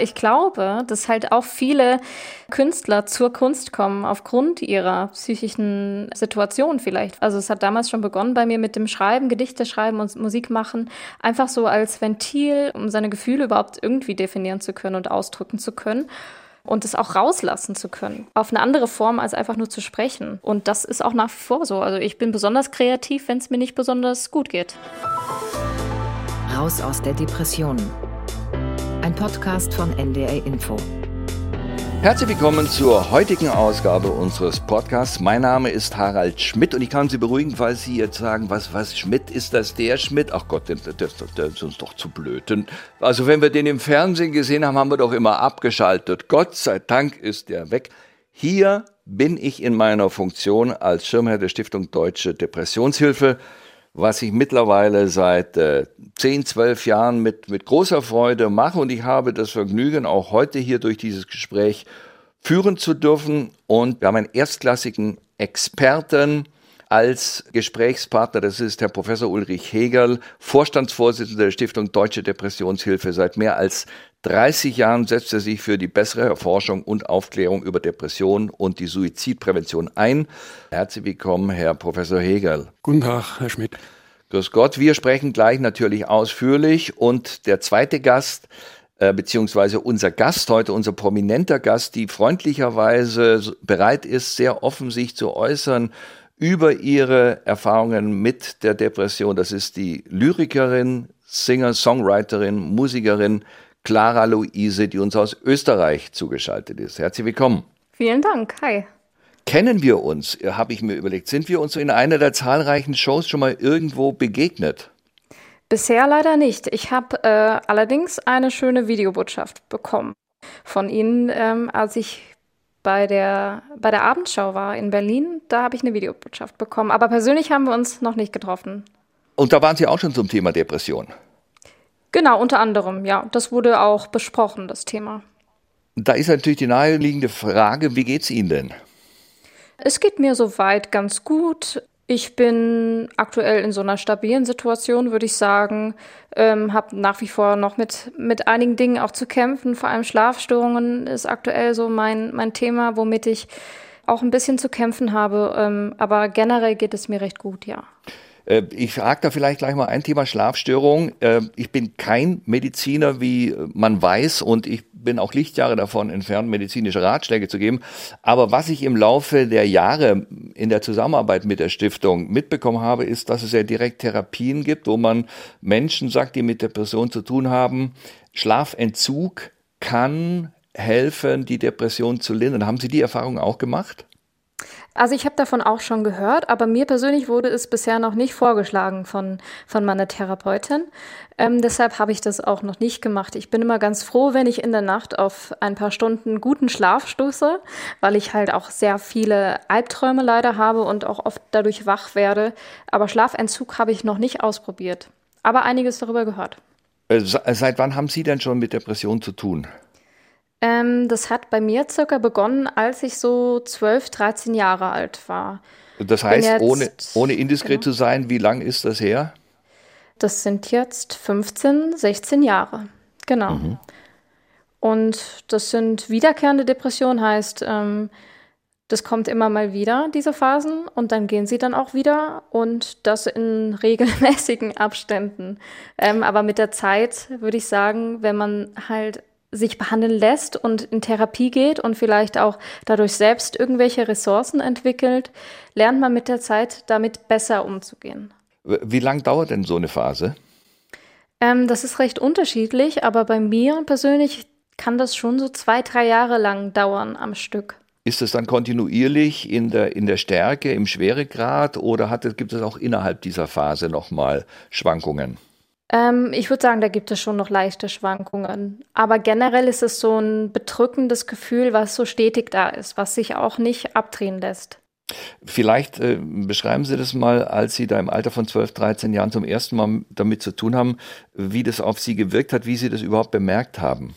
Ich glaube, dass halt auch viele Künstler zur Kunst kommen aufgrund ihrer psychischen Situation vielleicht. Also es hat damals schon begonnen bei mir mit dem Schreiben, Gedichte schreiben und Musik machen, einfach so als Ventil, um seine Gefühle überhaupt irgendwie definieren zu können und ausdrücken zu können und es auch rauslassen zu können. Auf eine andere Form als einfach nur zu sprechen. Und das ist auch nach wie vor so. Also ich bin besonders kreativ, wenn es mir nicht besonders gut geht. Raus aus der Depression. Ein Podcast von NDR Info. Herzlich willkommen zur heutigen Ausgabe unseres Podcasts. Mein Name ist Harald Schmidt und ich kann Sie beruhigen, falls Sie jetzt sagen, was, was Schmidt, ist das der Schmidt? Ach Gott, der, der, der ist uns doch zu blöd. Also wenn wir den im Fernsehen gesehen haben, haben wir doch immer abgeschaltet. Gott sei Dank ist der weg. Hier bin ich in meiner Funktion als Schirmherr der Stiftung Deutsche Depressionshilfe was ich mittlerweile seit äh, 10, 12 Jahren mit, mit großer Freude mache. Und ich habe das Vergnügen, auch heute hier durch dieses Gespräch führen zu dürfen. Und wir haben einen erstklassigen Experten als Gesprächspartner. Das ist Herr Professor Ulrich Hegel, Vorstandsvorsitzender der Stiftung Deutsche Depressionshilfe. Seit mehr als 30 Jahren setzt er sich für die bessere Erforschung und Aufklärung über Depressionen und die Suizidprävention ein. Herzlich willkommen, Herr Professor Hegel. Guten Tag, Herr Schmidt. Grüß Gott. Wir sprechen gleich natürlich ausführlich und der zweite Gast, äh, beziehungsweise unser Gast heute, unser prominenter Gast, die freundlicherweise bereit ist, sehr offen sich zu äußern über ihre Erfahrungen mit der Depression. Das ist die Lyrikerin, Singer, Songwriterin, Musikerin Clara Luise, die uns aus Österreich zugeschaltet ist. Herzlich willkommen. Vielen Dank. Hi. Kennen wir uns, habe ich mir überlegt. Sind wir uns in einer der zahlreichen Shows schon mal irgendwo begegnet? Bisher leider nicht. Ich habe äh, allerdings eine schöne Videobotschaft bekommen von Ihnen, ähm, als ich bei der, bei der Abendschau war in Berlin. Da habe ich eine Videobotschaft bekommen. Aber persönlich haben wir uns noch nicht getroffen. Und da waren Sie auch schon zum Thema Depression. Genau, unter anderem, ja. Das wurde auch besprochen, das Thema. Da ist natürlich die naheliegende Frage, wie geht es Ihnen denn? Es geht mir soweit ganz gut. Ich bin aktuell in so einer stabilen Situation, würde ich sagen. Ähm, habe nach wie vor noch mit, mit einigen Dingen auch zu kämpfen. Vor allem Schlafstörungen ist aktuell so mein, mein Thema, womit ich auch ein bisschen zu kämpfen habe. Ähm, aber generell geht es mir recht gut, ja. Äh, ich frage da vielleicht gleich mal ein Thema Schlafstörung. Äh, ich bin kein Mediziner, wie man weiß, und ich bin auch Lichtjahre davon entfernt, medizinische Ratschläge zu geben. Aber was ich im Laufe der Jahre in der Zusammenarbeit mit der Stiftung mitbekommen habe, ist, dass es ja direkt Therapien gibt, wo man Menschen sagt, die mit der Person zu tun haben, Schlafentzug kann helfen, die Depression zu lindern. Haben Sie die Erfahrung auch gemacht? Also ich habe davon auch schon gehört, aber mir persönlich wurde es bisher noch nicht vorgeschlagen von, von meiner Therapeutin. Ähm, deshalb habe ich das auch noch nicht gemacht. Ich bin immer ganz froh, wenn ich in der Nacht auf ein paar Stunden guten Schlaf stoße, weil ich halt auch sehr viele Albträume leider habe und auch oft dadurch wach werde. Aber Schlafentzug habe ich noch nicht ausprobiert, aber einiges darüber gehört. Äh, seit wann haben Sie denn schon mit Depressionen zu tun? Ähm, das hat bei mir circa begonnen, als ich so 12, 13 Jahre alt war. Das heißt, jetzt, ohne, ohne indiskret genau. zu sein, wie lang ist das her? Das sind jetzt 15, 16 Jahre. Genau. Mhm. Und das sind wiederkehrende Depressionen, heißt, ähm, das kommt immer mal wieder, diese Phasen, und dann gehen sie dann auch wieder und das in regelmäßigen Abständen. Ähm, aber mit der Zeit würde ich sagen, wenn man halt sich behandeln lässt und in Therapie geht und vielleicht auch dadurch selbst irgendwelche Ressourcen entwickelt, lernt man mit der Zeit damit besser umzugehen. Wie lang dauert denn so eine Phase? Ähm, das ist recht unterschiedlich, aber bei mir persönlich kann das schon so zwei, drei Jahre lang dauern am Stück. Ist es dann kontinuierlich in der, in der Stärke, im Schweregrad oder hat, gibt es auch innerhalb dieser Phase nochmal Schwankungen? Ähm, ich würde sagen, da gibt es schon noch leichte Schwankungen. Aber generell ist es so ein bedrückendes Gefühl, was so stetig da ist, was sich auch nicht abdrehen lässt. Vielleicht äh, beschreiben Sie das mal, als Sie da im Alter von 12, 13 Jahren zum ersten Mal damit zu tun haben, wie das auf Sie gewirkt hat, wie Sie das überhaupt bemerkt haben.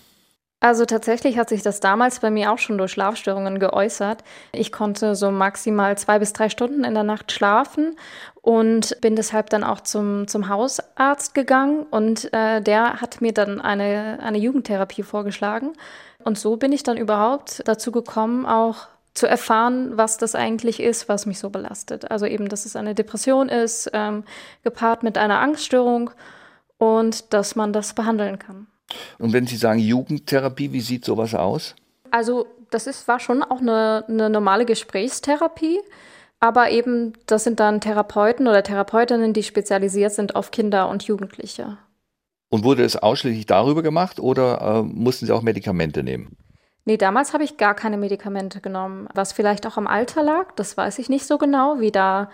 Also tatsächlich hat sich das damals bei mir auch schon durch Schlafstörungen geäußert. Ich konnte so maximal zwei bis drei Stunden in der Nacht schlafen und bin deshalb dann auch zum, zum Hausarzt gegangen und äh, der hat mir dann eine, eine Jugendtherapie vorgeschlagen. Und so bin ich dann überhaupt dazu gekommen, auch zu erfahren, was das eigentlich ist, was mich so belastet. Also eben, dass es eine Depression ist, ähm, gepaart mit einer Angststörung und dass man das behandeln kann. Und wenn Sie sagen Jugendtherapie, wie sieht sowas aus? Also das ist, war schon auch eine, eine normale Gesprächstherapie, aber eben das sind dann Therapeuten oder Therapeutinnen, die spezialisiert sind auf Kinder und Jugendliche. Und wurde es ausschließlich darüber gemacht oder äh, mussten Sie auch Medikamente nehmen? Nee, damals habe ich gar keine Medikamente genommen. Was vielleicht auch am Alter lag, das weiß ich nicht so genau, wie da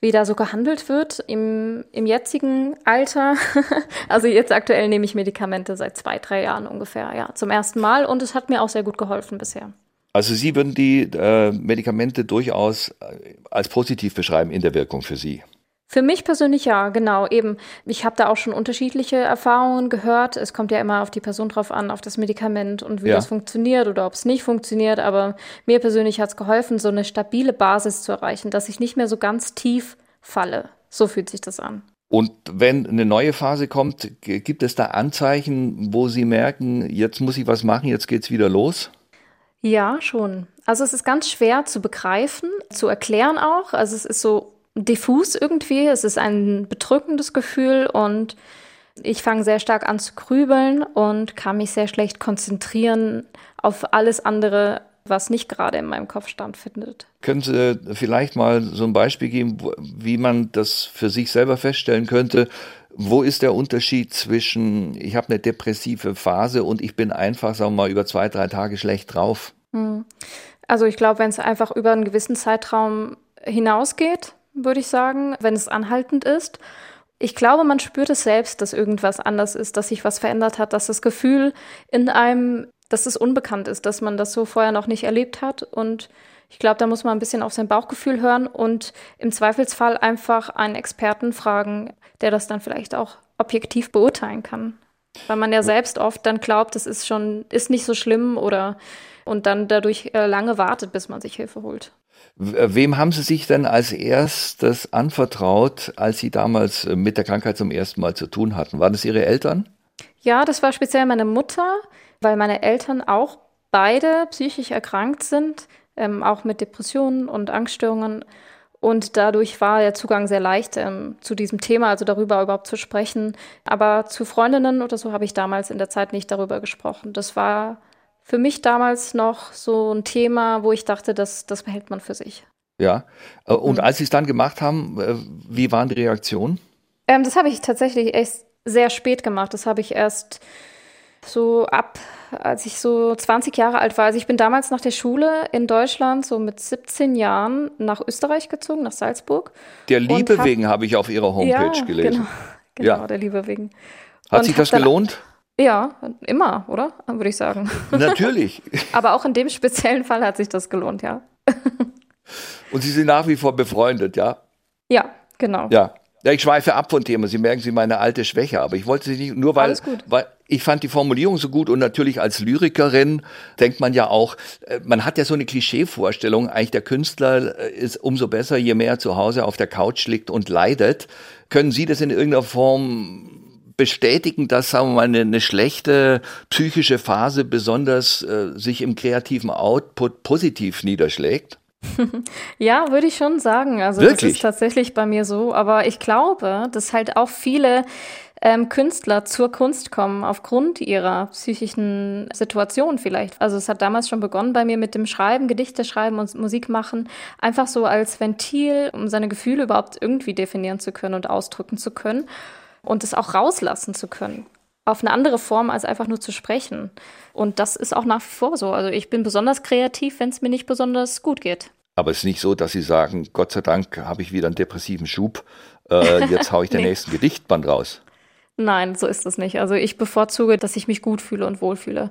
wie da so gehandelt wird im, im jetzigen Alter. also jetzt aktuell nehme ich Medikamente seit zwei, drei Jahren ungefähr, ja, zum ersten Mal und es hat mir auch sehr gut geholfen bisher. Also Sie würden die äh, Medikamente durchaus äh, als positiv beschreiben in der Wirkung für Sie. Für mich persönlich ja, genau. Eben, ich habe da auch schon unterschiedliche Erfahrungen gehört. Es kommt ja immer auf die Person drauf an, auf das Medikament und wie ja. das funktioniert oder ob es nicht funktioniert. Aber mir persönlich hat es geholfen, so eine stabile Basis zu erreichen, dass ich nicht mehr so ganz tief falle. So fühlt sich das an. Und wenn eine neue Phase kommt, gibt es da Anzeichen, wo Sie merken, jetzt muss ich was machen, jetzt geht es wieder los? Ja, schon. Also es ist ganz schwer zu begreifen, zu erklären auch. Also es ist so diffus irgendwie. Es ist ein bedrückendes Gefühl und ich fange sehr stark an zu grübeln und kann mich sehr schlecht konzentrieren auf alles andere, was nicht gerade in meinem Kopf stattfindet. Können Sie vielleicht mal so ein Beispiel geben, wie man das für sich selber feststellen könnte? Wo ist der Unterschied zwischen, ich habe eine depressive Phase und ich bin einfach, sagen wir mal, über zwei, drei Tage schlecht drauf? Hm. Also ich glaube, wenn es einfach über einen gewissen Zeitraum hinausgeht, würde ich sagen, wenn es anhaltend ist. Ich glaube, man spürt es selbst, dass irgendwas anders ist, dass sich was verändert hat, dass das Gefühl in einem, dass es unbekannt ist, dass man das so vorher noch nicht erlebt hat. Und ich glaube, da muss man ein bisschen auf sein Bauchgefühl hören und im Zweifelsfall einfach einen Experten fragen, der das dann vielleicht auch objektiv beurteilen kann. Weil man ja selbst oft dann glaubt, es ist schon, ist nicht so schlimm oder und dann dadurch äh, lange wartet, bis man sich Hilfe holt. Wem haben Sie sich denn als erstes anvertraut, als Sie damals äh, mit der Krankheit zum ersten Mal zu tun hatten? Waren es Ihre Eltern? Ja, das war speziell meine Mutter, weil meine Eltern auch beide psychisch erkrankt sind, ähm, auch mit Depressionen und Angststörungen. Und dadurch war der Zugang sehr leicht ähm, zu diesem Thema, also darüber überhaupt zu sprechen. Aber zu Freundinnen oder so habe ich damals in der Zeit nicht darüber gesprochen. Das war für mich damals noch so ein Thema, wo ich dachte, das, das behält man für sich. Ja. Äh, und mhm. als Sie es dann gemacht haben, äh, wie waren die Reaktionen? Ähm, das habe ich tatsächlich echt sehr spät gemacht. Das habe ich erst so ab, als ich so 20 Jahre alt war. Also ich bin damals nach der Schule in Deutschland, so mit 17 Jahren, nach Österreich gezogen, nach Salzburg. Der Liebe hab, wegen habe ich auf Ihrer Homepage ja, gelesen. Genau, genau ja. der Liebe wegen. Hat und sich das gelohnt? Ja, immer, oder? Würde ich sagen. Natürlich. Aber auch in dem speziellen Fall hat sich das gelohnt, ja. Und Sie sind nach wie vor befreundet, ja? Ja, genau. Ja. Ja, ich schweife ab von Thema. Sie merken, Sie meine alte Schwäche, aber ich wollte Sie nicht, nur weil, weil ich fand die Formulierung so gut und natürlich als Lyrikerin denkt man ja auch, äh, man hat ja so eine Klischeevorstellung, eigentlich der Künstler äh, ist umso besser, je mehr er zu Hause auf der Couch liegt und leidet. Können Sie das in irgendeiner Form bestätigen, dass sagen wir mal eine, eine schlechte psychische Phase besonders äh, sich im kreativen Output positiv niederschlägt? ja, würde ich schon sagen. Also Wirklich? das ist tatsächlich bei mir so. Aber ich glaube, dass halt auch viele ähm, Künstler zur Kunst kommen aufgrund ihrer psychischen Situation vielleicht. Also es hat damals schon begonnen bei mir mit dem Schreiben, Gedichte schreiben und Musik machen, einfach so als Ventil, um seine Gefühle überhaupt irgendwie definieren zu können und ausdrücken zu können und es auch rauslassen zu können. Auf eine andere Form als einfach nur zu sprechen. Und das ist auch nach wie vor so. Also ich bin besonders kreativ, wenn es mir nicht besonders gut geht. Aber es ist nicht so, dass Sie sagen, Gott sei Dank habe ich wieder einen depressiven Schub. Äh, jetzt haue ich den nee. nächsten Gedichtband raus. Nein, so ist es nicht. Also ich bevorzuge, dass ich mich gut fühle und wohlfühle.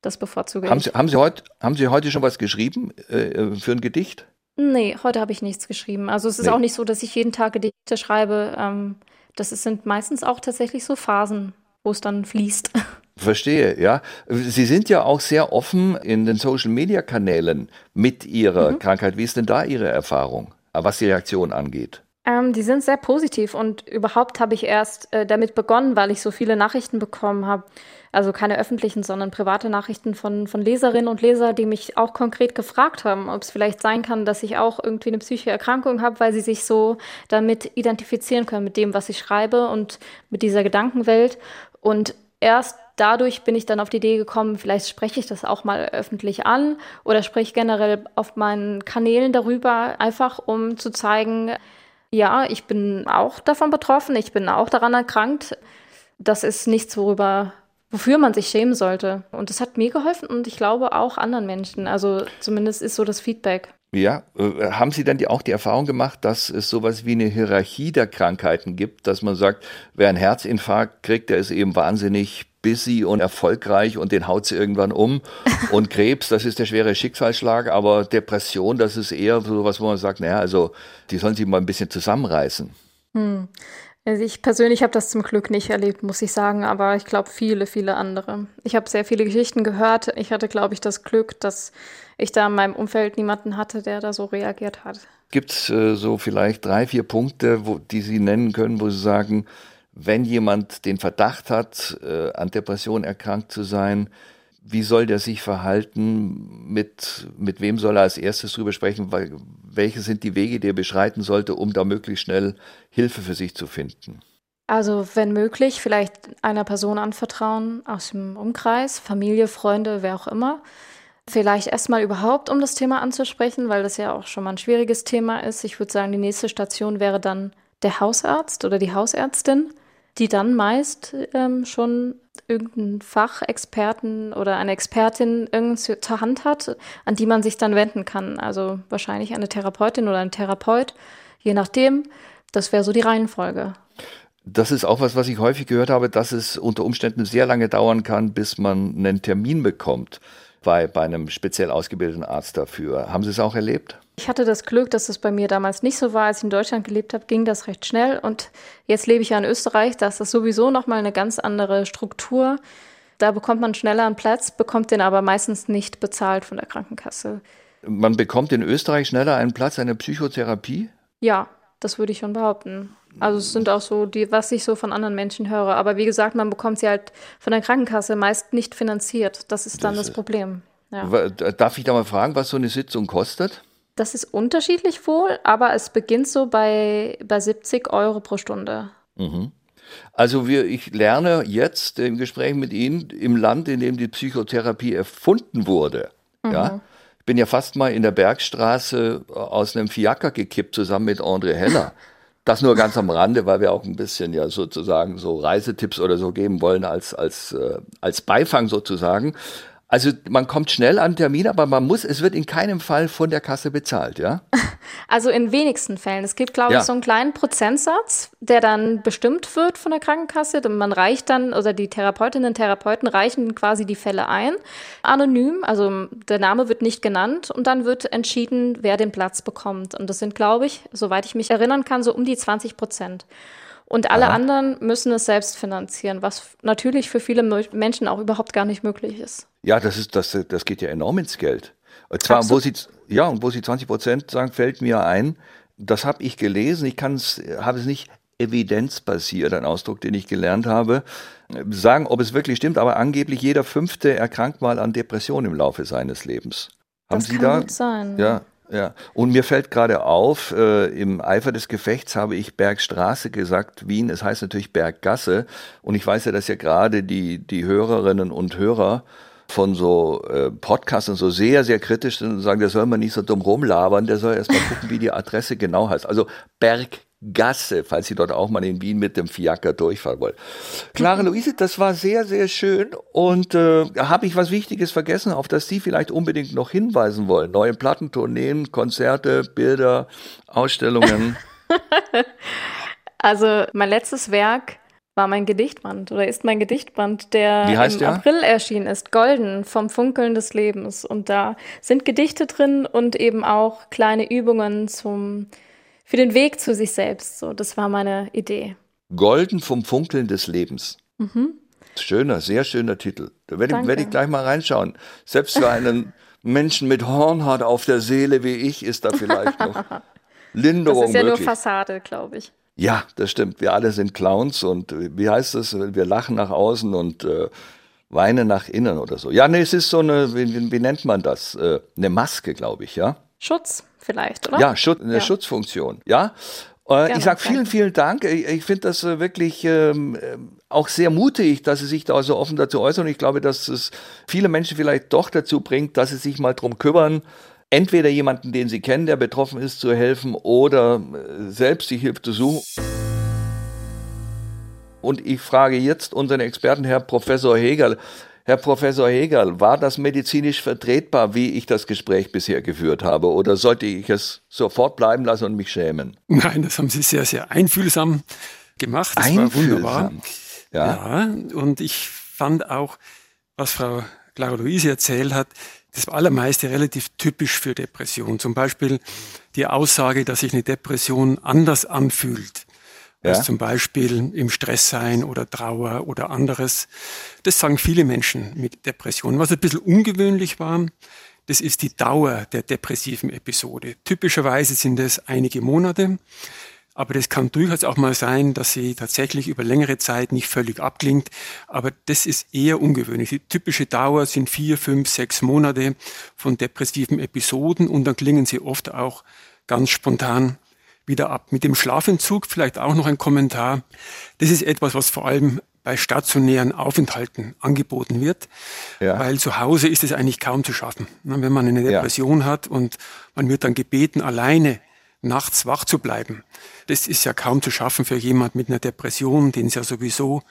Das bevorzuge haben ich. Sie, haben, Sie heut, haben Sie heute schon was geschrieben äh, für ein Gedicht? Nee, heute habe ich nichts geschrieben. Also es ist nee. auch nicht so, dass ich jeden Tag Gedichte schreibe. Ähm, das sind meistens auch tatsächlich so Phasen, wo es dann fließt. Verstehe, ja. Sie sind ja auch sehr offen in den Social-Media-Kanälen mit Ihrer mhm. Krankheit. Wie ist denn da Ihre Erfahrung, was die Reaktion angeht? Ähm, die sind sehr positiv und überhaupt habe ich erst äh, damit begonnen, weil ich so viele Nachrichten bekommen habe. Also keine öffentlichen, sondern private Nachrichten von, von Leserinnen und Lesern, die mich auch konkret gefragt haben, ob es vielleicht sein kann, dass ich auch irgendwie eine psychische Erkrankung habe, weil sie sich so damit identifizieren können, mit dem, was ich schreibe und mit dieser Gedankenwelt. Und erst dadurch bin ich dann auf die Idee gekommen, vielleicht spreche ich das auch mal öffentlich an oder spreche generell auf meinen Kanälen darüber, einfach um zu zeigen, ja, ich bin auch davon betroffen, ich bin auch daran erkrankt. Das ist nichts, worüber wofür man sich schämen sollte. Und das hat mir geholfen und ich glaube auch anderen Menschen. Also zumindest ist so das Feedback. Ja, äh, haben Sie dann die, auch die Erfahrung gemacht, dass es sowas wie eine Hierarchie der Krankheiten gibt, dass man sagt, wer einen Herzinfarkt kriegt, der ist eben wahnsinnig busy und erfolgreich und den haut sie irgendwann um. Und Krebs, das ist der schwere Schicksalsschlag, aber Depression, das ist eher so was, wo man sagt, naja, also die sollen sich mal ein bisschen zusammenreißen. Hm. Also ich persönlich habe das zum Glück nicht erlebt, muss ich sagen, aber ich glaube viele, viele andere. Ich habe sehr viele Geschichten gehört. Ich hatte, glaube ich, das Glück, dass ich da in meinem Umfeld niemanden hatte, der da so reagiert hat. Gibt es äh, so vielleicht drei, vier Punkte, wo, die Sie nennen können, wo Sie sagen, wenn jemand den Verdacht hat, äh, an Depression erkrankt zu sein, wie soll der sich verhalten? Mit, mit wem soll er als erstes drüber sprechen? Weil, welche sind die Wege, die er beschreiten sollte, um da möglichst schnell Hilfe für sich zu finden? Also, wenn möglich, vielleicht einer Person anvertrauen aus dem Umkreis, Familie, Freunde, wer auch immer. Vielleicht erstmal überhaupt, um das Thema anzusprechen, weil das ja auch schon mal ein schwieriges Thema ist. Ich würde sagen, die nächste Station wäre dann der Hausarzt oder die Hausärztin, die dann meist ähm, schon irgendeinen Fachexperten oder eine Expertin irgendwie zur Hand hat, an die man sich dann wenden kann. Also wahrscheinlich eine Therapeutin oder ein Therapeut, je nachdem. Das wäre so die Reihenfolge. Das ist auch was, was ich häufig gehört habe, dass es unter Umständen sehr lange dauern kann, bis man einen Termin bekommt bei, bei einem speziell ausgebildeten Arzt dafür. Haben Sie es auch erlebt? Ich hatte das Glück, dass das bei mir damals nicht so war. Als ich in Deutschland gelebt habe, ging das recht schnell. Und jetzt lebe ich ja in Österreich. Da ist das sowieso nochmal eine ganz andere Struktur. Da bekommt man schneller einen Platz, bekommt den aber meistens nicht bezahlt von der Krankenkasse. Man bekommt in Österreich schneller einen Platz, eine Psychotherapie? Ja, das würde ich schon behaupten. Also es sind auch so die, was ich so von anderen Menschen höre. Aber wie gesagt, man bekommt sie halt von der Krankenkasse meist nicht finanziert. Das ist dann das, das Problem. Ja. Darf ich da mal fragen, was so eine Sitzung kostet? Das ist unterschiedlich wohl, aber es beginnt so bei, bei 70 Euro pro Stunde. Mhm. Also wir, ich lerne jetzt im Gespräch mit Ihnen im Land, in dem die Psychotherapie erfunden wurde. Mhm. Ja, ich bin ja fast mal in der Bergstraße aus einem Fiaker gekippt zusammen mit André Heller. Das nur ganz am Rande, weil wir auch ein bisschen ja sozusagen so Reisetipps oder so geben wollen als, als, äh, als Beifang sozusagen. Also man kommt schnell an Termin, aber man muss, es wird in keinem Fall von der Kasse bezahlt, ja? Also in wenigsten Fällen. Es gibt, glaube ja. ich, so einen kleinen Prozentsatz, der dann bestimmt wird von der Krankenkasse. Und man reicht dann, oder die Therapeutinnen und Therapeuten reichen quasi die Fälle ein, anonym, also der Name wird nicht genannt und dann wird entschieden, wer den Platz bekommt. Und das sind, glaube ich, soweit ich mich erinnern kann, so um die 20 Prozent. Und alle Aha. anderen müssen es selbst finanzieren, was natürlich für viele Menschen auch überhaupt gar nicht möglich ist. Ja, das ist, das, das geht ja enorm ins Geld. Und zwar, Absolut. wo sie, ja, und wo sie 20 Prozent sagen, fällt mir ein, das habe ich gelesen, ich kann es, habe es nicht evidenzbasiert, ein Ausdruck, den ich gelernt habe, sagen, ob es wirklich stimmt, aber angeblich jeder Fünfte erkrankt mal an Depressionen im Laufe seines Lebens. Haben das Sie kann da? Gut sein. Ja, ja, und mir fällt gerade auf, äh, im Eifer des Gefechts habe ich Bergstraße gesagt, Wien, es heißt natürlich Berggasse. Und ich weiß ja, dass ja gerade die, die Hörerinnen und Hörer von so äh, Podcasts und so sehr, sehr kritisch sind und sagen, der soll man nicht so dumm rumlabern, der soll erst mal gucken, wie die Adresse genau heißt. Also Berg Gasse, falls Sie dort auch mal in Wien mit dem Fiaker durchfahren wollen. Clara Luise, das war sehr, sehr schön. Und äh, habe ich was Wichtiges vergessen, auf das Sie vielleicht unbedingt noch hinweisen wollen? Neue Plattentourneen, Konzerte, Bilder, Ausstellungen? also mein letztes Werk war mein Gedichtband oder ist mein Gedichtband, der im der? April erschienen ist, Golden vom Funkeln des Lebens. Und da sind Gedichte drin und eben auch kleine Übungen zum für den Weg zu sich selbst. So, das war meine Idee. Golden vom Funkeln des Lebens. Mhm. Schöner, sehr schöner Titel. Da werde ich, werd ich gleich mal reinschauen. Selbst für einen Menschen mit Hornhaut auf der Seele wie ich ist da vielleicht noch Linderung Das ist ja möglich. nur Fassade, glaube ich. Ja, das stimmt. Wir alle sind Clowns und äh, wie heißt das? Wir lachen nach außen und äh, weinen nach innen oder so. Ja, nee, es ist so eine, wie, wie nennt man das? Äh, eine Maske, glaube ich, ja? Schutz vielleicht, oder? Ja, Schutz, eine Ja. Schutzfunktion. Ja. Äh, ich sage vielen, vielen Dank. Ich, ich finde das äh, wirklich ähm, äh, auch sehr mutig, dass Sie sich da so offen dazu äußern. Und ich glaube, dass es viele Menschen vielleicht doch dazu bringt, dass sie sich mal drum kümmern, entweder jemanden, den sie kennen, der betroffen ist, zu helfen oder äh, selbst die Hilfe zu suchen. Und ich frage jetzt unseren Experten, Herr Professor Hegel. Herr Professor Hegel, war das medizinisch vertretbar, wie ich das Gespräch bisher geführt habe? Oder sollte ich es sofort bleiben lassen und mich schämen? Nein, das haben Sie sehr, sehr einfühlsam gemacht. Das war wunderbar. Ja. Ja, und ich fand auch, was Frau Clara Luise erzählt hat, das allermeiste relativ typisch für Depression. Zum Beispiel die Aussage, dass sich eine Depression anders anfühlt. Als Ja. zum Beispiel im Stress sein oder Trauer oder anderes. Das sagen viele Menschen mit Depressionen. Was ein bisschen ungewöhnlich war, das ist die Dauer der depressiven Episode. Typischerweise sind es einige Monate. Aber das kann durchaus auch mal sein, dass sie tatsächlich über längere Zeit nicht völlig abklingt. Aber das ist eher ungewöhnlich. Die typische Dauer sind vier, fünf, sechs Monate von depressiven Episoden und dann klingen sie oft auch ganz spontan wieder ab. Mit dem Schlafentzug vielleicht auch noch ein Kommentar. Das ist etwas, was vor allem bei stationären Aufenthalten angeboten wird, Ja. weil zu Hause ist es eigentlich kaum zu schaffen. Wenn man eine Ja. Depression hat und man wird dann gebeten, alleine nachts wach zu bleiben. Das ist ja kaum zu schaffen für jemand mit einer Depression, den es ja sowieso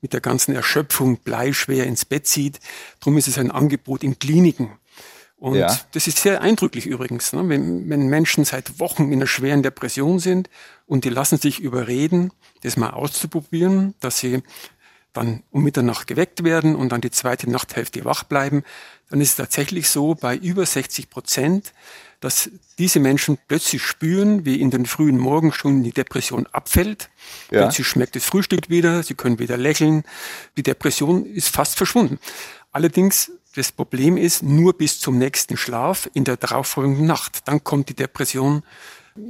mit der ganzen Erschöpfung bleischwer ins Bett zieht. Darum ist es ein Angebot in Kliniken. Und Ja. das ist sehr eindrücklich übrigens, ne? wenn, wenn Menschen seit Wochen in einer schweren Depression sind und die lassen sich überreden, das mal auszuprobieren, dass sie dann um Mitternacht geweckt werden und dann die zweite Nachthälfte wach bleiben, dann ist es tatsächlich so bei über 60 Prozent, dass diese Menschen plötzlich spüren, wie in den frühen Morgenstunden die Depression abfällt. Ja. Plötzlich schmeckt das Frühstück wieder, sie können wieder lächeln. Die Depression ist fast verschwunden. Allerdings, das Problem ist, nur bis zum nächsten Schlaf in der darauffolgenden Nacht. Dann kommt die Depression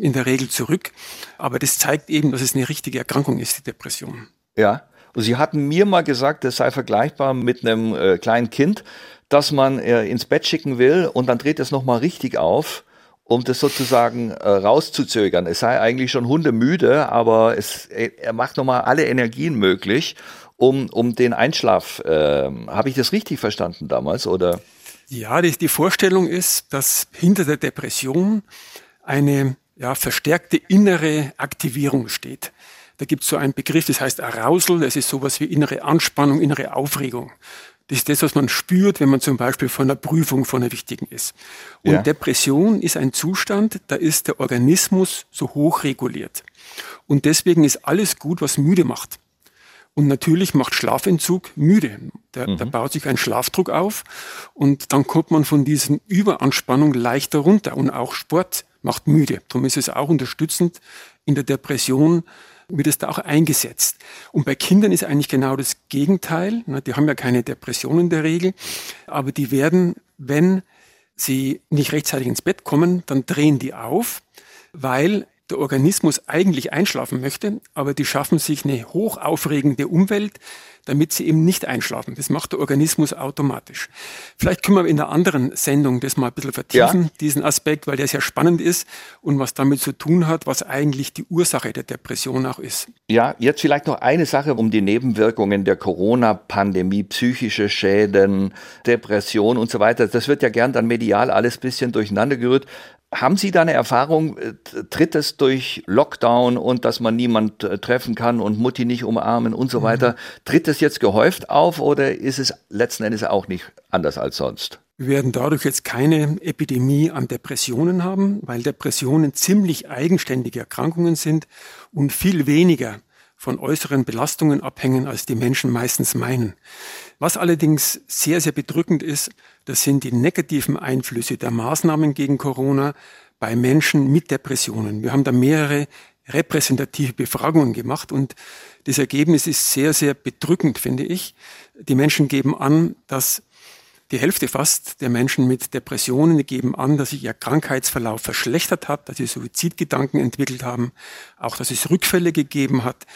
in der Regel zurück. Aber das zeigt eben, dass es eine richtige Erkrankung ist, die Depression. Ja. Und Sie hatten mir mal gesagt, das sei vergleichbar mit einem äh, kleinen Kind, dass man äh, ins Bett schicken will und dann dreht es nochmal richtig auf, um das sozusagen äh, rauszuzögern. Es sei eigentlich schon hundemüde, aber es, er er macht nochmal alle Energien möglich, um, um den Einschlaf. Äh, Habe ich das richtig verstanden damals? Oder? Ja, die, die Vorstellung ist, dass hinter der Depression eine ja, verstärkte innere Aktivierung steht. Da gibt es so einen Begriff, das heißt Arousal, das ist sowas wie innere Anspannung, innere Aufregung. Das ist das, was man spürt, wenn man zum Beispiel von einer Prüfung, von einer wichtigen ist. Und Ja. Depression ist ein Zustand, da ist der Organismus so hoch reguliert. Und deswegen ist alles gut, was müde macht. Und natürlich macht Schlafentzug müde. Da, da baut sich ein Schlafdruck auf und dann kommt man von diesen Überanspannung leichter runter. Und auch Sport macht müde. Darum ist es auch unterstützend in der Depression wird es da auch eingesetzt. Und bei Kindern ist eigentlich genau das Gegenteil. Die haben ja keine Depression in der Regel, aber die werden, wenn sie nicht rechtzeitig ins Bett kommen, dann drehen die auf, weil der Organismus eigentlich einschlafen möchte, aber die schaffen sich eine hochaufregende Umwelt, damit sie eben nicht einschlafen. Das macht der Organismus automatisch. Vielleicht können wir in der anderen Sendung das mal ein bisschen vertiefen, Ja. diesen Aspekt, weil der sehr spannend ist und was damit zu tun hat, was eigentlich die Ursache der Depression auch ist. Ja, jetzt vielleicht noch eine Sache um die Nebenwirkungen der Corona-Pandemie, psychische Schäden, Depression und so weiter. Das wird ja gern dann medial alles bisschen durcheinander gerührt. Haben Sie da eine Erfahrung? äh, Tritt es durch Lockdown und dass man niemand äh, treffen kann und Mutti nicht umarmen und so weiter? Tritt es jetzt gehäuft auf oder ist es letzten Endes auch nicht anders als sonst? Wir werden dadurch jetzt keine Epidemie an Depressionen haben, weil Depressionen ziemlich eigenständige Erkrankungen sind und viel weniger von äußeren Belastungen abhängen, als die Menschen meistens meinen. Was allerdings sehr, sehr bedrückend ist, das sind die negativen Einflüsse der Maßnahmen gegen Corona bei Menschen mit Depressionen. Wir haben da mehrere repräsentative Befragungen gemacht und das Ergebnis ist sehr, sehr bedrückend, finde ich. Die Menschen geben an, dass die Hälfte fast der Menschen mit Depressionen geben an, dass sich ihr Krankheitsverlauf verschlechtert hat, dass sie Suizidgedanken entwickelt haben, auch dass es Rückfälle gegeben hat,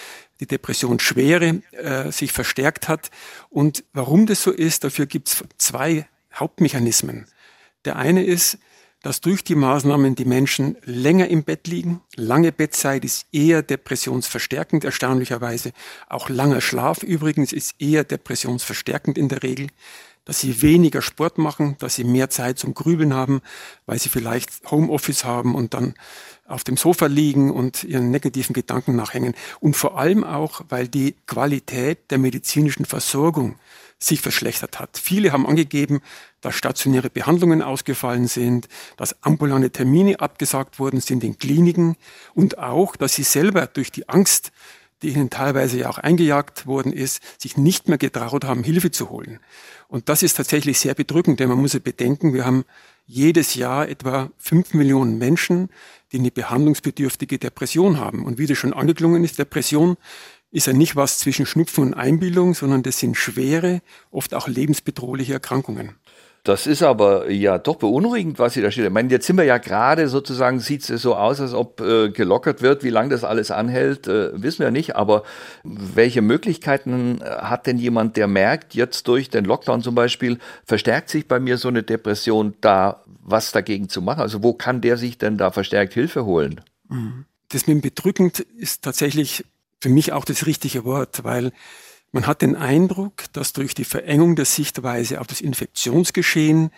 die Depressionsschwere äh, sich verstärkt hat. Und warum das so ist, dafür gibt es zwei Hauptmechanismen. Der eine ist, dass durch die Maßnahmen die Menschen länger im Bett liegen. Lange Bettzeit ist eher depressionsverstärkend, erstaunlicherweise. Auch langer Schlaf übrigens ist eher depressionsverstärkend in der Regel. Dass sie weniger Sport machen, dass sie mehr Zeit zum Grübeln haben, weil sie vielleicht Homeoffice haben und dann auf dem Sofa liegen und ihren negativen Gedanken nachhängen. Und vor allem auch, weil die Qualität der medizinischen Versorgung sich verschlechtert hat. Viele haben angegeben, dass stationäre Behandlungen ausgefallen sind, dass ambulante Termine abgesagt worden sind in Kliniken und auch, dass sie selber durch die Angst, die ihnen teilweise ja auch eingejagt worden ist, sich nicht mehr getraut haben, Hilfe zu holen. Und das ist tatsächlich sehr bedrückend, denn man muss ja bedenken, wir haben jedes Jahr etwa fünf Millionen Menschen, die eine behandlungsbedürftige Depression haben. Und wie das schon angeklungen ist, Depression ist ja nicht was zwischen Schnupfen und Einbildung, sondern das sind schwere, oft auch lebensbedrohliche Erkrankungen. Das ist aber ja doch beunruhigend, was Sie da steht. Ich meine, jetzt sind wir ja gerade sozusagen, sieht es so aus, als ob äh, gelockert wird. Wie lange das alles anhält, äh, wissen wir nicht. Aber welche Möglichkeiten äh, hat denn jemand, der merkt, jetzt durch den Lockdown zum Beispiel, verstärkt sich bei mir so eine Depression, da was dagegen zu machen? Also wo kann der sich denn da verstärkt Hilfe holen? Mhm. Das mit dem bedrückend ist tatsächlich für mich auch das richtige Wort, weil man hat den Eindruck, dass durch die Verengung der Sichtweise auf das Infektionsgeschehen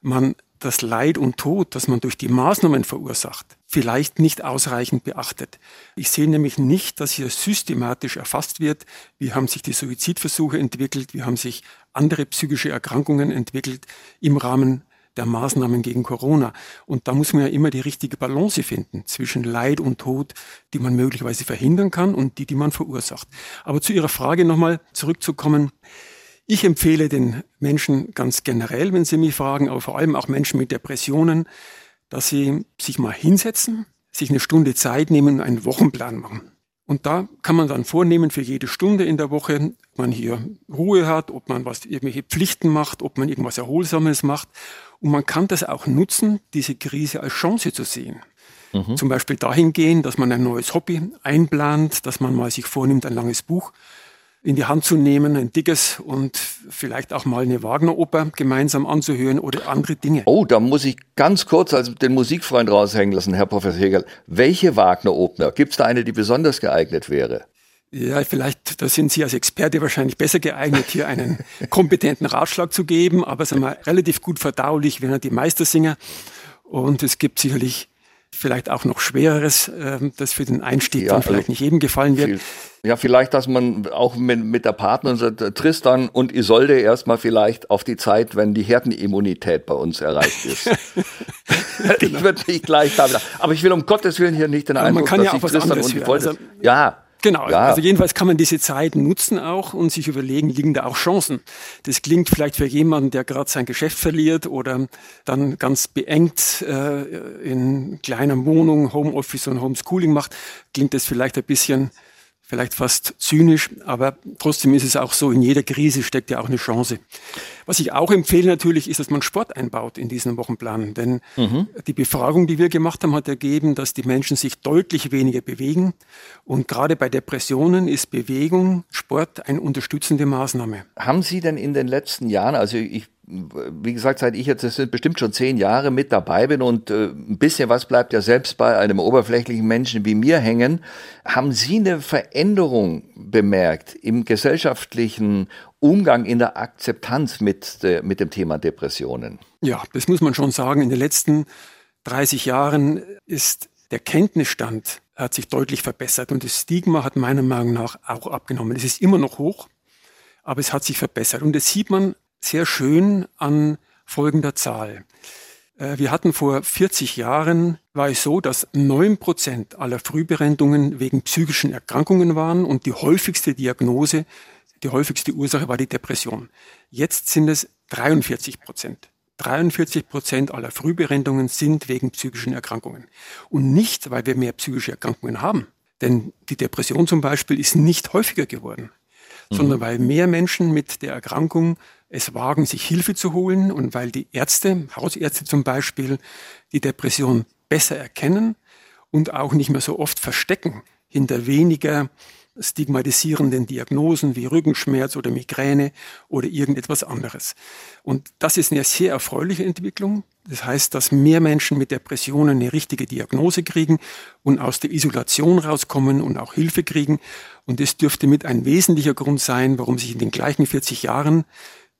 man das Leid und Tod, das man durch die Maßnahmen verursacht, vielleicht nicht ausreichend beachtet. Ich sehe nämlich nicht, dass hier systematisch erfasst wird, wie haben sich die Suizidversuche entwickelt, wie haben sich andere psychische Erkrankungen entwickelt im Rahmen der Maßnahmen gegen Corona. Und da muss man ja immer die richtige Balance finden zwischen Leid und Tod, die man möglicherweise verhindern kann und die, die man verursacht. Aber zu Ihrer Frage nochmal zurückzukommen. Ich empfehle den Menschen ganz generell, wenn sie mich fragen, aber vor allem auch Menschen mit Depressionen, dass sie sich mal hinsetzen, sich eine Stunde Zeit nehmen und einen Wochenplan machen. Und da kann man dann vornehmen für jede Stunde in der Woche, ob man hier Ruhe hat, ob man was, irgendwelche Pflichten macht, ob man irgendwas Erholsames macht. Und man kann das auch nutzen, diese Krise als Chance zu sehen. Mhm. Zum Beispiel dahingehend, dass man ein neues Hobby einplant, dass man mal sich vornimmt, ein langes Buch in die Hand zu nehmen, ein dickes und vielleicht auch mal eine Wagner-Oper gemeinsam anzuhören oder andere Dinge. Oh, da muss ich ganz kurz also den Musikfreund raushängen lassen, Herr Professor Hegel. Welche Wagner-Oper? Gibt es da eine, die besonders geeignet wäre? Ja, vielleicht, da sind Sie als Experte wahrscheinlich besser geeignet, hier einen kompetenten Ratschlag zu geben, aber sagen wir, relativ gut verdaulich wären die Meistersinger. Und es gibt sicherlich vielleicht auch noch Schwereres, äh, das für den Einstieg ja, dann vielleicht also nicht jedem gefallen wird. Viel, ja, vielleicht, dass man auch mit, mit der Partnerin sagt, Tristan und Isolde erstmal vielleicht auf die Zeit, wenn die Herdenimmunität bei uns erreicht ist. genau. Ich würde nicht gleich da Aber ich will um Gottes Willen hier nicht den Eindruck, man kann ja auch was Tristan und Isolde... Also, ja, Genau, ja. also jedenfalls kann man diese Zeit nutzen auch und sich überlegen, liegen da auch Chancen. Das klingt vielleicht für jemanden, der gerade sein Geschäft verliert oder dann ganz beengt äh, in kleiner Wohnung Homeoffice und Homeschooling macht, klingt das vielleicht ein bisschen vielleicht fast zynisch, aber trotzdem ist es auch so, in jeder Krise steckt ja auch eine Chance. Was ich auch empfehle natürlich, ist, dass man Sport einbaut in diesen Wochenplan, denn mhm. die Befragung, die wir gemacht haben, hat ergeben, dass die Menschen sich deutlich weniger bewegen und gerade bei Depressionen ist Bewegung, Sport eine unterstützende Maßnahme. Haben Sie denn in den letzten Jahren, also ich wie gesagt, seit ich jetzt, das sind bestimmt schon zehn Jahre mit dabei bin und äh, ein bisschen was bleibt ja selbst bei einem oberflächlichen Menschen wie mir hängen. Haben Sie eine Veränderung bemerkt im gesellschaftlichen Umgang, in der Akzeptanz mit, äh, mit dem Thema Depressionen? Ja, das muss man schon sagen. In den letzten 30 Jahren ist der Kenntnisstand hat sich deutlich verbessert und das Stigma hat meiner Meinung nach auch abgenommen. Es ist immer noch hoch, aber es hat sich verbessert. Und das sieht man sehr schön an folgender Zahl. Äh, wir hatten vor 40 Jahren, war es so, dass neun Prozent aller Frühberendungen wegen psychischen Erkrankungen waren und die häufigste Diagnose, die häufigste Ursache war die Depression. Jetzt sind es 43 Prozent. 43 Prozent aller Frühberendigungen sind wegen psychischen Erkrankungen. Und nicht, weil wir mehr psychische Erkrankungen haben. Denn die Depression zum Beispiel ist nicht häufiger geworden, mhm. sondern weil mehr Menschen mit der Erkrankung es wagen, sich Hilfe zu holen und weil die Ärzte, Hausärzte zum Beispiel, die Depression besser erkennen und auch nicht mehr so oft verstecken hinter weniger stigmatisierenden Diagnosen wie Rückenschmerz oder Migräne oder irgendetwas anderes. Und das ist eine sehr erfreuliche Entwicklung. Das heißt, dass mehr Menschen mit Depressionen eine richtige Diagnose kriegen und aus der Isolation rauskommen und auch Hilfe kriegen. Und das dürfte mit ein wesentlicher Grund sein, warum sich in den gleichen 40 Jahren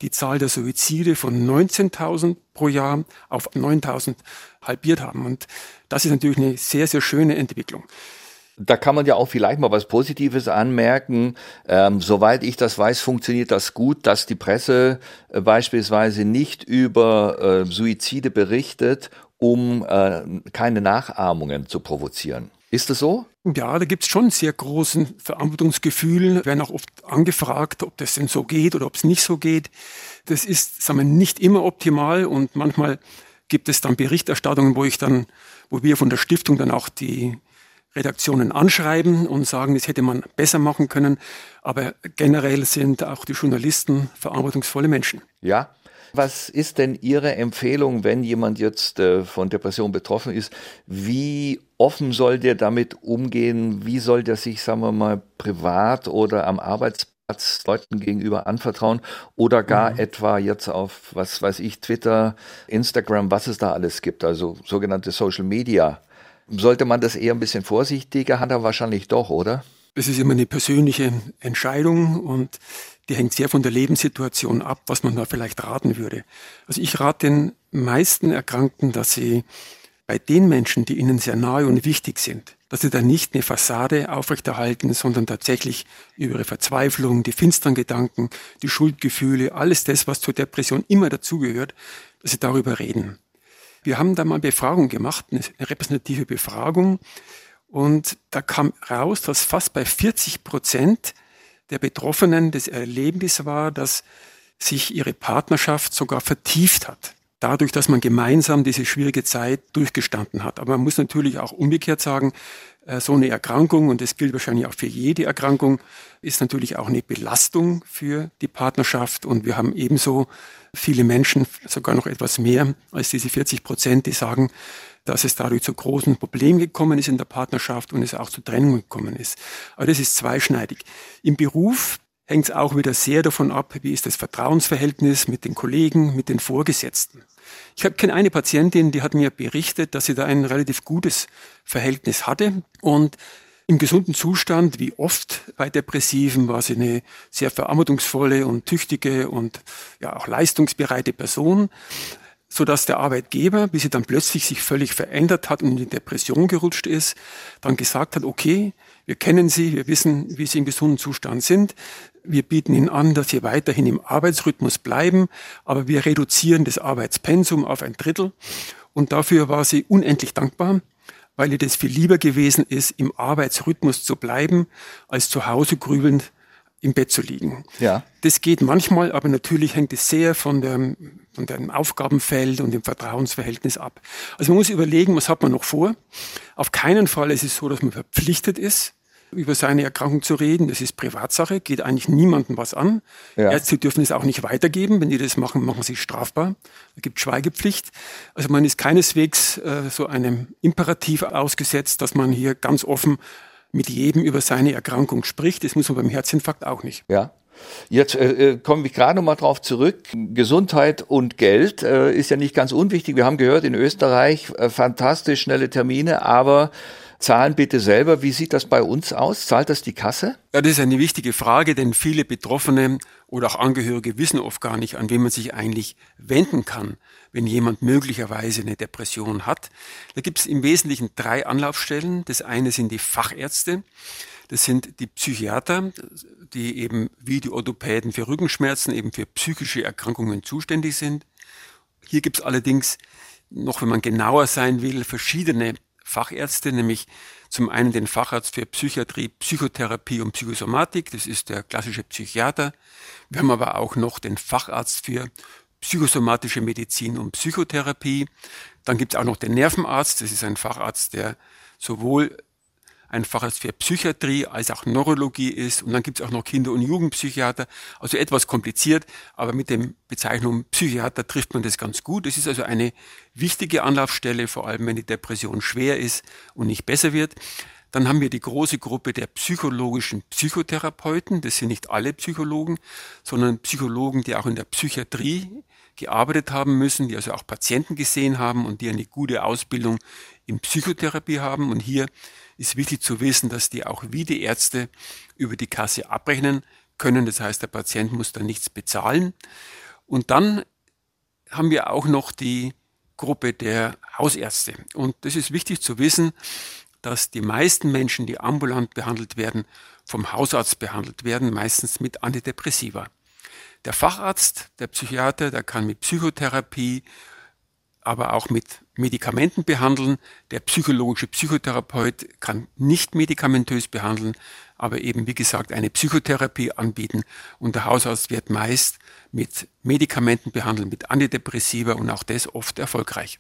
die Zahl der Suizide von 19.000 pro Jahr auf 9.000 halbiert haben. Und das ist natürlich eine sehr, sehr schöne Entwicklung. Da kann man ja auch vielleicht mal was Positives anmerken. Ähm, soweit ich das weiß, funktioniert das gut, dass die Presse äh, beispielsweise nicht über äh, Suizide berichtet, um äh, keine Nachahmungen zu provozieren. Ist das so? Ja, da gibt es schon sehr großen Verantwortungsgefühl. Werden auch oft angefragt, ob das denn so geht oder ob es nicht so geht. Das ist, sagen wir, nicht immer optimal und manchmal gibt es dann Berichterstattungen, wo ich dann, wo wir von der Stiftung dann auch die Redaktionen anschreiben und sagen, das hätte man besser machen können. Aber generell sind auch die Journalisten verantwortungsvolle Menschen. Ja. Was ist denn Ihre Empfehlung, wenn jemand jetzt äh, von Depression betroffen ist? Wie offen soll der damit umgehen? Wie soll der sich, sagen wir mal, privat oder am Arbeitsplatz Leuten gegenüber anvertrauen oder gar mhm. etwa jetzt auf, was weiß ich, Twitter, Instagram, was es da alles gibt, also sogenannte Social Media sollte man das eher ein bisschen vorsichtiger handhaben? Wahrscheinlich doch, oder? Es ist immer eine persönliche Entscheidung und die hängt sehr von der Lebenssituation ab, was man da vielleicht raten würde. Also ich rate den meisten Erkrankten, dass sie bei den Menschen, die ihnen sehr nahe und wichtig sind, dass sie da nicht eine Fassade aufrechterhalten, sondern tatsächlich über ihre Verzweiflung, die finsteren Gedanken, die Schuldgefühle, alles das, was zur Depression immer dazugehört, dass sie darüber reden. Wir haben da mal Befragung gemacht, eine repräsentative Befragung. Und da kam raus, dass fast bei 40 Prozent der Betroffenen das Erlebnis war, dass sich ihre Partnerschaft sogar vertieft hat. Dadurch, dass man gemeinsam diese schwierige Zeit durchgestanden hat. Aber man muss natürlich auch umgekehrt sagen, äh, so eine Erkrankung, und das gilt wahrscheinlich auch für jede Erkrankung, ist natürlich auch eine Belastung für die Partnerschaft. Und wir haben ebenso viele Menschen, sogar noch etwas mehr als diese 40 Prozent, die sagen, dass es dadurch zu großen Problemen gekommen ist in der Partnerschaft und es auch zu Trennungen gekommen ist. Aber das ist zweischneidig. Im Beruf hängt es auch wieder sehr davon ab, wie ist das Vertrauensverhältnis mit den Kollegen, mit den Vorgesetzten. Ich kenne eine Patientin, die hat mir berichtet, dass sie da ein relativ gutes Verhältnis hatte und im gesunden Zustand, wie oft bei Depressiven, war sie eine sehr verantwortungsvolle und tüchtige und ja auch leistungsbereite Person, so dass der Arbeitgeber, bis sie dann plötzlich sich völlig verändert hat und in die Depression gerutscht ist, dann gesagt hat, okay, wir kennen Sie, wir wissen, wie Sie im gesunden Zustand sind. Wir bieten Ihnen an, dass Sie weiterhin im Arbeitsrhythmus bleiben, aber wir reduzieren das Arbeitspensum auf ein Drittel. Und dafür war sie unendlich dankbar weil ihr das viel lieber gewesen ist, im Arbeitsrhythmus zu bleiben, als zu Hause grübelnd im Bett zu liegen. Ja. Das geht manchmal, aber natürlich hängt es sehr von dem, von dem Aufgabenfeld und dem Vertrauensverhältnis ab. Also man muss überlegen, was hat man noch vor. Auf keinen Fall ist es so, dass man verpflichtet ist, über seine Erkrankung zu reden. Das ist Privatsache, geht eigentlich niemandem was an. Ja. Ärzte dürfen es auch nicht weitergeben. Wenn die das machen, machen sie strafbar. Es gibt Schweigepflicht. Also man ist keineswegs äh, so einem Imperativ ausgesetzt, dass man hier ganz offen mit jedem über seine Erkrankung spricht. Das muss man beim Herzinfarkt auch nicht. Ja. Jetzt äh, äh komme ich gerade noch mal drauf zurück. Gesundheit und Geld äh, ist ja nicht ganz unwichtig. Wir haben gehört, in Österreich äh, fantastisch schnelle Termine, aber Zahlen bitte selber. Wie sieht das bei uns aus? Zahlt das die Kasse? Ja, das ist eine wichtige Frage, denn viele Betroffene oder auch Angehörige wissen oft gar nicht, an wen man sich eigentlich wenden kann, wenn jemand möglicherweise eine Depression hat. Da gibt es im Wesentlichen drei Anlaufstellen. Das eine sind die Fachärzte. Das sind die Psychiater, die eben wie die Orthopäden für Rückenschmerzen eben für psychische Erkrankungen zuständig sind. Hier gibt es allerdings noch, wenn man genauer sein will, verschiedene Fachärzte, nämlich zum einen den Facharzt für Psychiatrie, Psychotherapie und Psychosomatik, das ist der klassische Psychiater. Wir haben aber auch noch den Facharzt für psychosomatische Medizin und Psychotherapie. Dann gibt es auch noch den Nervenarzt. Das ist ein Facharzt, der sowohl ein Facharzt für Psychiatrie als auch Neurologie ist. Und dann gibt es auch noch Kinder- und Jugendpsychiater. Also etwas kompliziert, aber mit dem Bezeichnung Psychiater trifft man das ganz gut. Es ist also eine wichtige Anlaufstelle, vor allem wenn die Depression schwer ist und nicht besser wird. Dann haben wir die große Gruppe der psychologischen Psychotherapeuten. Das sind nicht alle Psychologen, sondern Psychologen, die auch in der Psychiatrie gearbeitet haben müssen, die also auch Patienten gesehen haben und die eine gute Ausbildung in Psychotherapie haben. Und hier ist wichtig zu wissen, dass die auch wie die Ärzte über die Kasse abrechnen können. Das heißt, der Patient muss dann nichts bezahlen. Und dann haben wir auch noch die Gruppe der Hausärzte. Und das ist wichtig zu wissen, dass die meisten Menschen, die ambulant behandelt werden, vom Hausarzt behandelt werden, meistens mit Antidepressiva. Der Facharzt, der Psychiater, der kann mit Psychotherapie, aber auch mit Medikamenten behandeln. Der psychologische Psychotherapeut kann nicht medikamentös behandeln, aber eben, wie gesagt, eine Psychotherapie anbieten. Und der Hausarzt wird meist mit Medikamenten behandeln, mit Antidepressiva und auch das oft erfolgreich.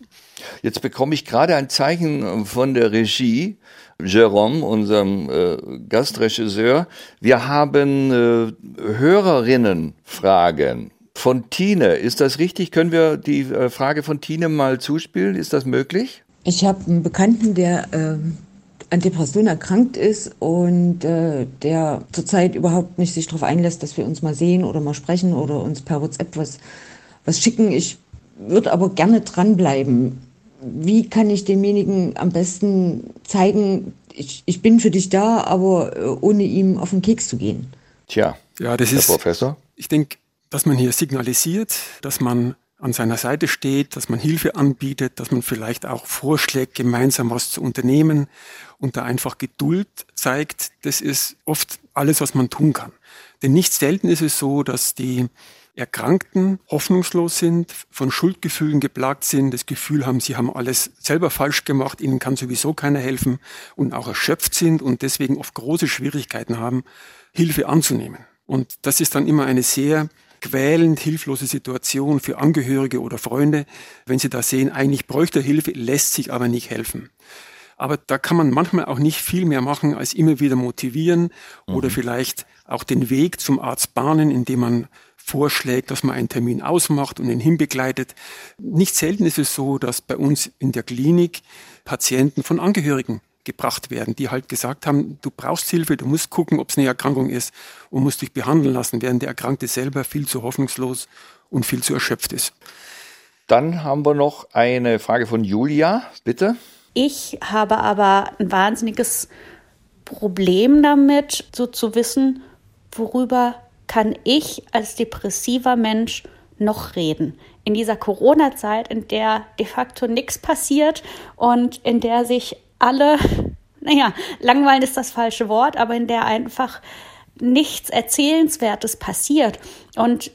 Jetzt bekomme ich gerade ein Zeichen von der Regie, Jerome, unserem äh, Gastregisseur. Wir haben äh, Hörerinnenfragen von Tine. Ist das richtig? Können wir die äh, Frage von Tine mal zuspielen? Ist das möglich? Ich habe einen Bekannten, der äh, an Depression erkrankt ist und äh, der zurzeit überhaupt nicht sich darauf einlässt, dass wir uns mal sehen oder mal sprechen oder uns per WhatsApp was, was schicken. Ich würde aber gerne dranbleiben. Wie kann ich demjenigen am besten zeigen, ich, ich bin für dich da, aber äh, ohne ihm auf den Keks zu gehen? Tja, ja, das Herr ist, Professor. Ich denke, dass man hier signalisiert, dass man an seiner Seite steht, dass man Hilfe anbietet, dass man vielleicht auch vorschlägt, gemeinsam was zu unternehmen und da einfach Geduld zeigt, das ist oft alles, was man tun kann. Denn nicht selten ist es so, dass die Erkrankten hoffnungslos sind, von Schuldgefühlen geplagt sind, das Gefühl haben, sie haben alles selber falsch gemacht, ihnen kann sowieso keiner helfen und auch erschöpft sind und deswegen oft große Schwierigkeiten haben, Hilfe anzunehmen. Und das ist dann immer eine sehr quälend hilflose Situation für Angehörige oder Freunde, wenn sie da sehen, eigentlich bräuchte er Hilfe, lässt sich aber nicht helfen. Aber da kann man manchmal auch nicht viel mehr machen, als immer wieder motivieren mhm. oder vielleicht auch den Weg zum Arzt bahnen, indem man vorschlägt, dass man einen Termin ausmacht und ihn hinbegleitet. Nicht selten ist es so, dass bei uns in der Klinik Patienten von Angehörigen gebracht werden, die halt gesagt haben, du brauchst Hilfe, du musst gucken, ob es eine Erkrankung ist und musst dich behandeln lassen, während der Erkrankte selber viel zu hoffnungslos und viel zu erschöpft ist. Dann haben wir noch eine Frage von Julia, bitte. Ich habe aber ein wahnsinniges Problem damit, so zu wissen, worüber kann ich als depressiver Mensch noch reden. In dieser Corona-Zeit, in der de facto nichts passiert und in der sich alle, naja, langweilen ist das falsche Wort, aber in der einfach nichts Erzählenswertes passiert und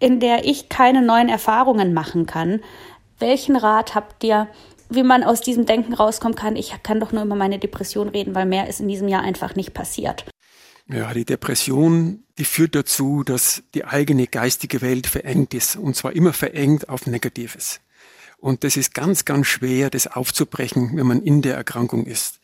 in der ich keine neuen Erfahrungen machen kann. Welchen Rat habt ihr, wie man aus diesem Denken rauskommen kann? Ich kann doch nur über meine Depression reden, weil mehr ist in diesem Jahr einfach nicht passiert. Ja, die Depression, die führt dazu, dass die eigene geistige Welt verengt ist und zwar immer verengt auf Negatives. Und das ist ganz, ganz schwer, das aufzubrechen, wenn man in der Erkrankung ist.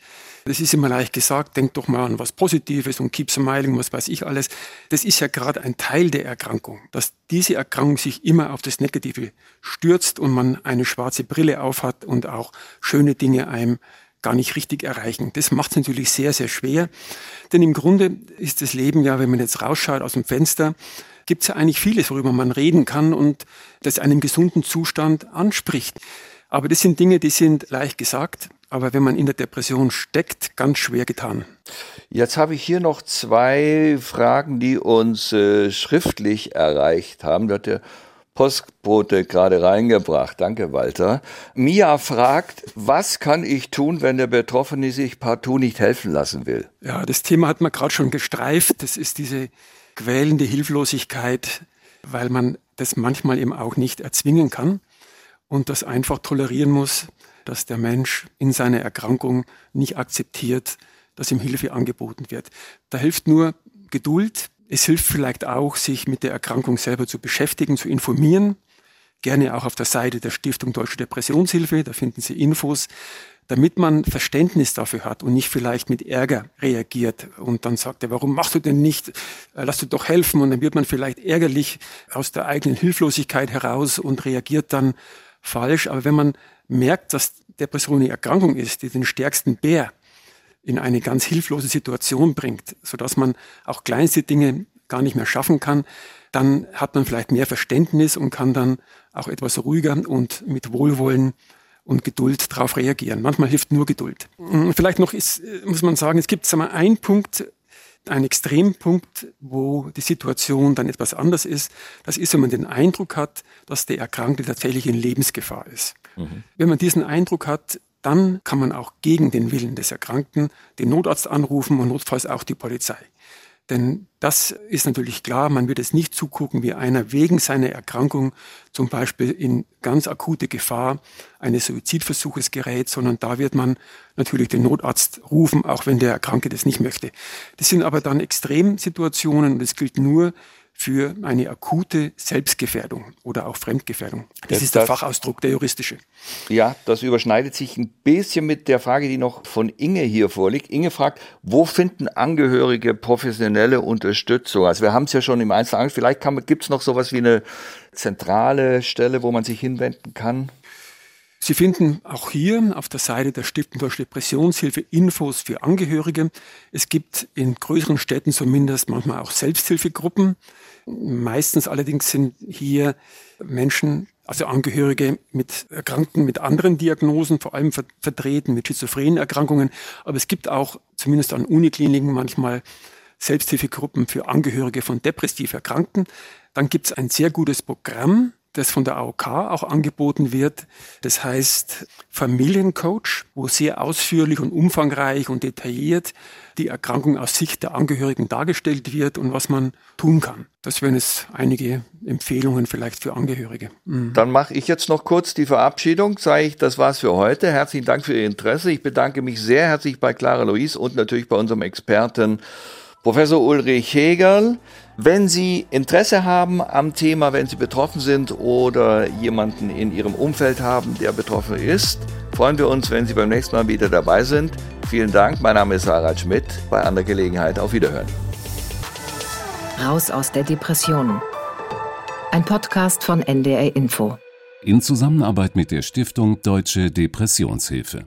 Das ist immer leicht gesagt, denk doch mal an was Positives und keep smiling, was weiß ich alles. Das ist ja gerade ein Teil der Erkrankung, dass diese Erkrankung sich immer auf das Negative stürzt und man eine schwarze Brille aufhat und auch schöne Dinge einem gar nicht richtig erreichen. Das macht es natürlich sehr, sehr schwer. Denn im Grunde ist das Leben ja, wenn man jetzt rausschaut aus dem Fenster, gibt es ja eigentlich vieles, worüber man reden kann und das einen gesunden Zustand anspricht. Aber das sind Dinge, die sind leicht gesagt, aber wenn man in der Depression steckt, ganz schwer getan. Jetzt habe ich hier noch zwei Fragen, die uns äh, schriftlich erreicht haben. Da hat der Postbote gerade reingebracht. Danke, Walter. Mia fragt, was kann ich tun, wenn der Betroffene sich partout nicht helfen lassen will? Ja, das Thema hat man gerade schon gestreift. Das ist diese quälende Hilflosigkeit, weil man das manchmal eben auch nicht erzwingen kann und das einfach tolerieren muss, dass der Mensch in seiner Erkrankung nicht akzeptiert, dass ihm Hilfe angeboten wird. Da hilft nur Geduld. Es hilft vielleicht auch, sich mit der Erkrankung selber zu beschäftigen, zu informieren, gerne auch auf der Seite der Stiftung Deutsche Depressionshilfe, da finden Sie Infos, damit man Verständnis dafür hat und nicht vielleicht mit Ärger reagiert und dann sagt er, warum machst du denn nicht, äh, lass du doch helfen und dann wird man vielleicht ärgerlich aus der eigenen Hilflosigkeit heraus und reagiert dann falsch. Aber wenn man merkt, dass Depression eine Erkrankung ist, die den stärksten Bär in eine ganz hilflose Situation bringt, sodass man auch kleinste Dinge gar nicht mehr schaffen kann, dann hat man vielleicht mehr Verständnis und kann dann auch etwas ruhiger und mit Wohlwollen und Geduld darauf reagieren. Manchmal hilft nur Geduld. Vielleicht noch ist, muss man sagen, es gibt sagen wir, einen Punkt, einen Extrempunkt, wo die Situation dann etwas anders ist. Das ist, wenn man den Eindruck hat, dass der Erkrankte tatsächlich in Lebensgefahr ist. Mhm. Wenn man diesen Eindruck hat, dann kann man auch gegen den Willen des Erkrankten den Notarzt anrufen und notfalls auch die Polizei. Denn das ist natürlich klar, man wird es nicht zugucken, wie einer wegen seiner Erkrankung zum Beispiel in ganz akute Gefahr eines Suizidversuches gerät, sondern da wird man natürlich den Notarzt rufen, auch wenn der Erkrankte das nicht möchte. Das sind aber dann Extremsituationen und es gilt nur für eine akute Selbstgefährdung oder auch Fremdgefährdung. Das, das ist der das, Fachausdruck, der juristische. Ja, das überschneidet sich ein bisschen mit der Frage, die noch von Inge hier vorliegt. Inge fragt, wo finden Angehörige professionelle Unterstützung? Also wir haben es ja schon im Einzelnen, vielleicht gibt es noch sowas wie eine zentrale Stelle, wo man sich hinwenden kann? Sie finden auch hier auf der Seite der Stiftung Deutsche Depressionshilfe Infos für Angehörige. Es gibt in größeren Städten zumindest manchmal auch Selbsthilfegruppen. Meistens allerdings sind hier Menschen, also Angehörige mit Erkrankten mit anderen Diagnosen, vor allem vertreten mit schizophrenen Erkrankungen. Aber es gibt auch zumindest an Unikliniken manchmal Selbsthilfegruppen für Angehörige von depressiv Erkrankten. Dann gibt es ein sehr gutes Programm, das von der AOK auch angeboten wird. Das heißt Familiencoach, wo sehr ausführlich und umfangreich und detailliert die Erkrankung aus Sicht der Angehörigen dargestellt wird und was man tun kann. Das wären es einige Empfehlungen vielleicht für Angehörige. Mhm. Dann mache ich jetzt noch kurz die Verabschiedung. Sage ich, das war's für heute. Herzlichen Dank für Ihr Interesse. Ich bedanke mich sehr herzlich bei Clara Louise und natürlich bei unserem Experten Professor Ulrich Hegel. Wenn Sie Interesse haben am Thema, wenn Sie betroffen sind oder jemanden in Ihrem Umfeld haben, der betroffen ist, freuen wir uns, wenn Sie beim nächsten Mal wieder dabei sind. Vielen Dank. Mein Name ist Harald Schmidt. Bei anderer Gelegenheit auf Wiederhören. Raus aus der Depression. Ein Podcast von NDR Info. In Zusammenarbeit mit der Stiftung Deutsche Depressionshilfe.